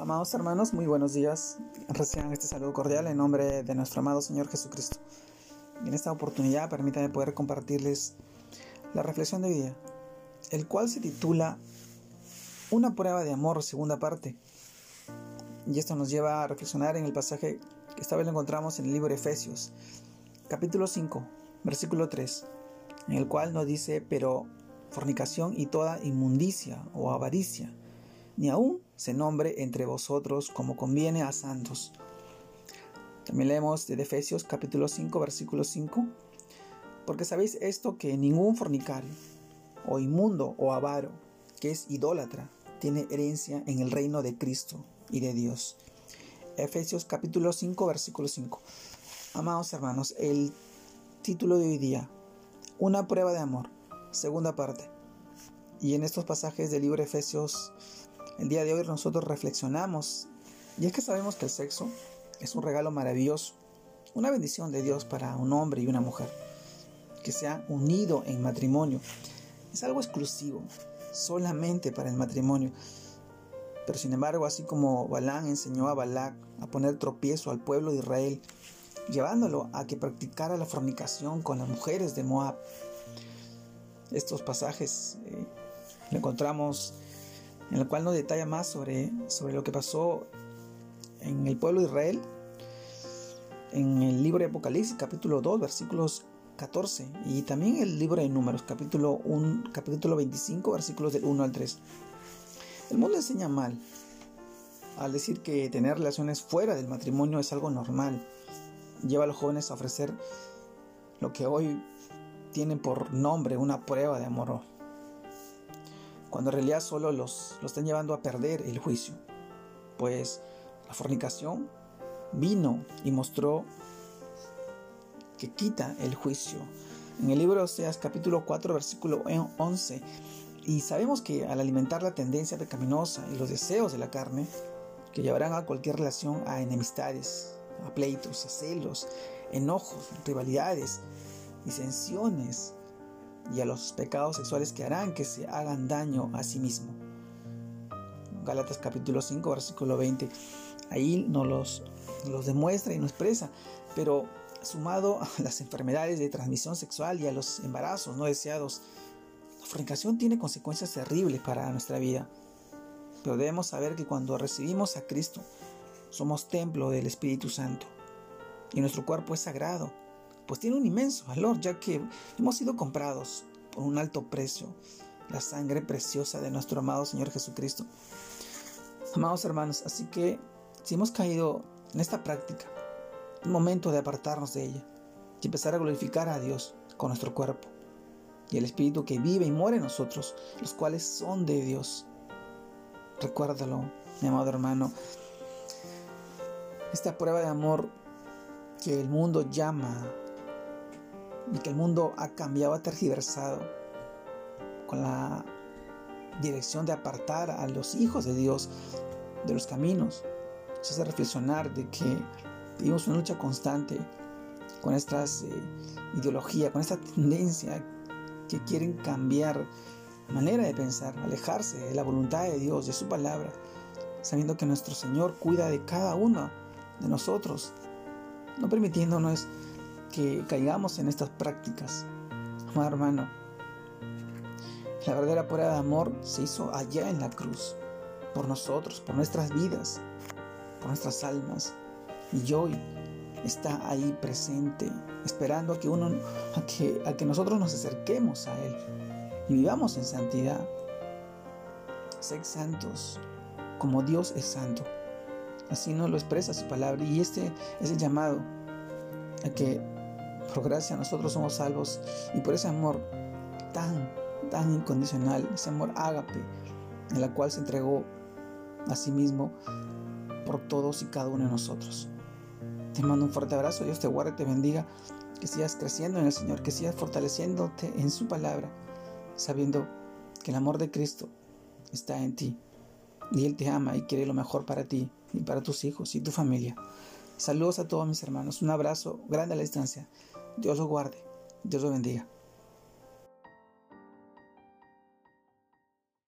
Amados hermanos, muy buenos días. Reciban este saludo cordial en nombre de nuestro amado Señor Jesucristo. En esta oportunidad permítanme poder compartirles la reflexión de vida, el cual se titula Una prueba de amor, segunda parte. Y esto nos lleva a reflexionar en el pasaje que esta vez lo encontramos en el libro de Efesios, capítulo 5, versículo 3, en el cual nos dice, pero fornicación y toda inmundicia o avaricia, ni aún se nombre entre vosotros como conviene a santos. También leemos de Efesios capítulo 5 versículo 5, porque sabéis esto que ningún fornicario, o inmundo, o avaro, que es idólatra, tiene herencia en el reino de Cristo y de Dios. Efesios capítulo 5 versículo 5. Amados hermanos, el título de hoy día, una prueba de amor, segunda parte. Y en estos pasajes del libro Efesios el día de hoy nosotros reflexionamos y es que sabemos que el sexo es un regalo maravilloso, una bendición de Dios para un hombre y una mujer que se han unido en matrimonio. Es algo exclusivo, solamente para el matrimonio. Pero sin embargo, así como Balán enseñó a Balac a poner tropiezo al pueblo de Israel, llevándolo a que practicara la fornicación con las mujeres de Moab, estos pasajes eh, lo encontramos en el cual nos detalla más sobre, sobre lo que pasó en el pueblo de Israel, en el libro de Apocalipsis, capítulo 2, versículos 14, y también el libro de Números, capítulo, 1, capítulo 25, versículos del 1 al 3. El mundo enseña mal al decir que tener relaciones fuera del matrimonio es algo normal. Lleva a los jóvenes a ofrecer lo que hoy tienen por nombre una prueba de amor cuando en realidad solo los, los están llevando a perder el juicio. Pues la fornicación vino y mostró que quita el juicio. En el libro de Oseas capítulo 4 versículo 11, y sabemos que al alimentar la tendencia pecaminosa y los deseos de la carne, que llevarán a cualquier relación a enemistades, a pleitos, a celos, enojos, rivalidades, disensiones, y a los pecados sexuales que harán que se hagan daño a sí mismo. Gálatas capítulo 5 versículo 20. Ahí nos los, los demuestra y nos expresa, pero sumado a las enfermedades de transmisión sexual y a los embarazos no deseados, la fornicación tiene consecuencias terribles para nuestra vida. Pero debemos saber que cuando recibimos a Cristo, somos templo del Espíritu Santo y nuestro cuerpo es sagrado pues tiene un inmenso valor, ya que hemos sido comprados por un alto precio, la sangre preciosa de nuestro amado Señor Jesucristo. Amados hermanos, así que si hemos caído en esta práctica, es momento de apartarnos de ella y empezar a glorificar a Dios con nuestro cuerpo y el Espíritu que vive y muere en nosotros, los cuales son de Dios. Recuérdalo, mi amado hermano. Esta prueba de amor que el mundo llama y que el mundo ha cambiado, ha tergiversado con la dirección de apartar a los hijos de Dios de los caminos. Eso hace reflexionar de que vivimos una lucha constante con estas eh, ideologías, con esta tendencia que quieren cambiar manera de pensar, alejarse de la voluntad de Dios, de su palabra, sabiendo que nuestro Señor cuida de cada uno de nosotros, no permitiéndonos que caigamos en estas prácticas. Amado hermano, la verdadera prueba de amor se hizo allá en la cruz, por nosotros, por nuestras vidas, por nuestras almas. Y hoy está ahí presente, esperando a que uno, a que, a que nosotros nos acerquemos a Él y vivamos en santidad. Sed santos, como Dios es santo. Así nos lo expresa su palabra y este es el llamado a que por gracia nosotros somos salvos y por ese amor tan, tan incondicional, ese amor ágape, en la cual se entregó a sí mismo por todos y cada uno de nosotros. Te mando un fuerte abrazo, Dios te guarde, te bendiga, que sigas creciendo en el Señor, que sigas fortaleciéndote en su palabra, sabiendo que el amor de Cristo está en ti y Él te ama y quiere lo mejor para ti y para tus hijos y tu familia. Saludos a todos mis hermanos, un abrazo grande a la distancia. Dios los guarde, Dios los bendiga.